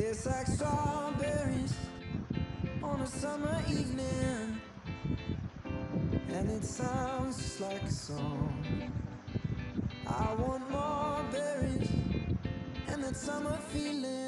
It's like strawberries on a summer evening, and it sounds just like a song. I want more berries and that summer feeling.